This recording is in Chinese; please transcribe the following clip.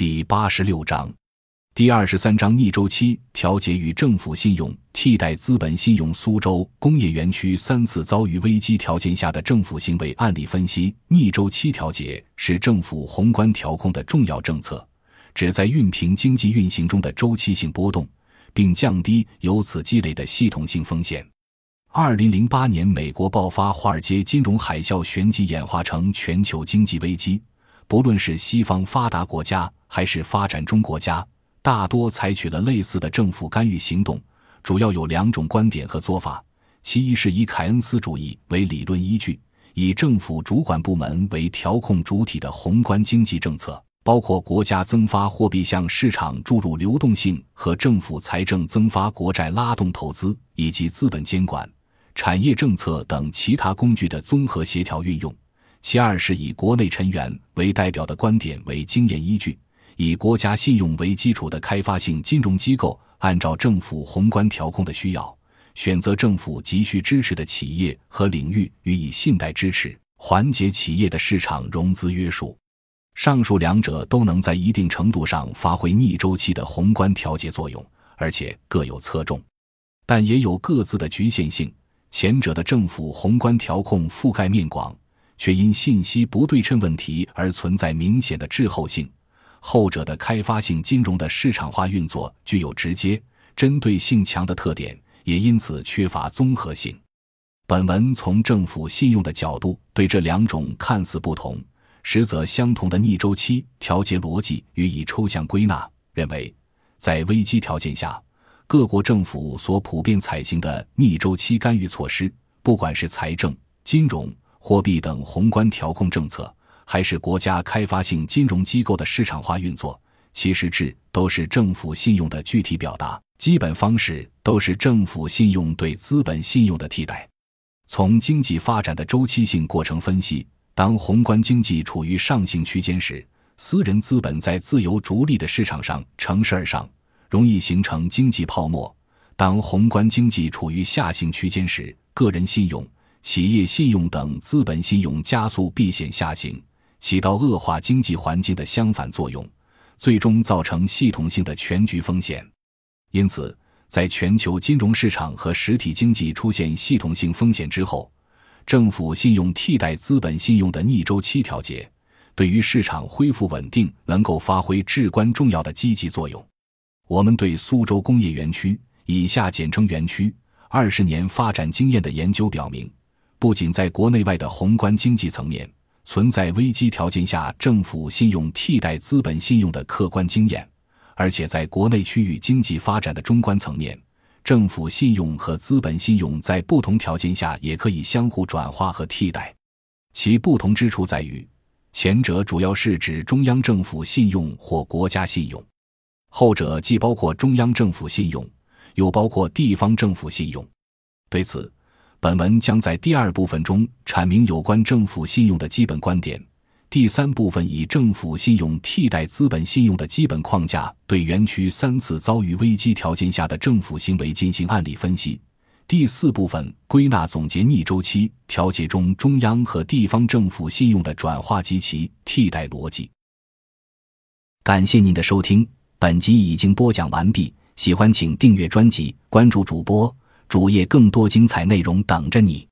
第八十六章，第二十三章逆周期调节与政府信用替代资本信用。苏州工业园区三次遭遇危机条件下的政府行为案例分析。逆周期调节是政府宏观调控的重要政策，旨在熨平经济运行中的周期性波动，并降低由此积累的系统性风险。二零零八年，美国爆发华尔街金融海啸，旋即演化成全球经济危机。不论是西方发达国家还是发展中国家，大多采取了类似的政府干预行动，主要有两种观点和做法。其一是以凯恩斯主义为理论依据，以政府主管部门为调控主体的宏观经济政策，包括国家增发货币向市场注入流动性和政府财政增发国债拉动投资，以及资本监管、产业政策等其他工具的综合协调运用。其二是以国内成员为代表的观点为经验依据，以国家信用为基础的开发性金融机构，按照政府宏观调控的需要，选择政府急需支持的企业和领域予以信贷支持，缓解企业的市场融资约束。上述两者都能在一定程度上发挥逆周期的宏观调节作用，而且各有侧重，但也有各自的局限性。前者的政府宏观调控覆盖面广。却因信息不对称问题而存在明显的滞后性，后者的开发性金融的市场化运作具有直接针对性强的特点，也因此缺乏综合性。本文从政府信用的角度对这两种看似不同实则相同的逆周期调节逻辑予以抽象归纳，认为在危机条件下，各国政府所普遍采行的逆周期干预措施，不管是财政、金融。货币等宏观调控政策，还是国家开发性金融机构的市场化运作，其实质都是政府信用的具体表达，基本方式都是政府信用对资本信用的替代。从经济发展的周期性过程分析，当宏观经济处于上行区间时，私人资本在自由逐利的市场上乘势而上，容易形成经济泡沫；当宏观经济处于下行区间时，个人信用。企业信用等资本信用加速避险下行，起到恶化经济环境的相反作用，最终造成系统性的全局风险。因此，在全球金融市场和实体经济出现系统性风险之后，政府信用替代资本信用的逆周期调节，对于市场恢复稳定能够发挥至关重要的积极作用。我们对苏州工业园区（以下简称园区）二十年发展经验的研究表明。不仅在国内外的宏观经济层面存在危机条件下政府信用替代资本信用的客观经验，而且在国内区域经济发展的中观层面，政府信用和资本信用在不同条件下也可以相互转化和替代。其不同之处在于，前者主要是指中央政府信用或国家信用，后者既包括中央政府信用，又包括地方政府信用。对此。本文将在第二部分中阐明有关政府信用的基本观点，第三部分以政府信用替代资本信用的基本框架，对园区三次遭遇危机条件下的政府行为进行案例分析。第四部分归纳总结逆周期调节中中央和地方政府信用的转化及其替代逻辑。感谢您的收听，本集已经播讲完毕。喜欢请订阅专辑，关注主播。主页更多精彩内容等着你。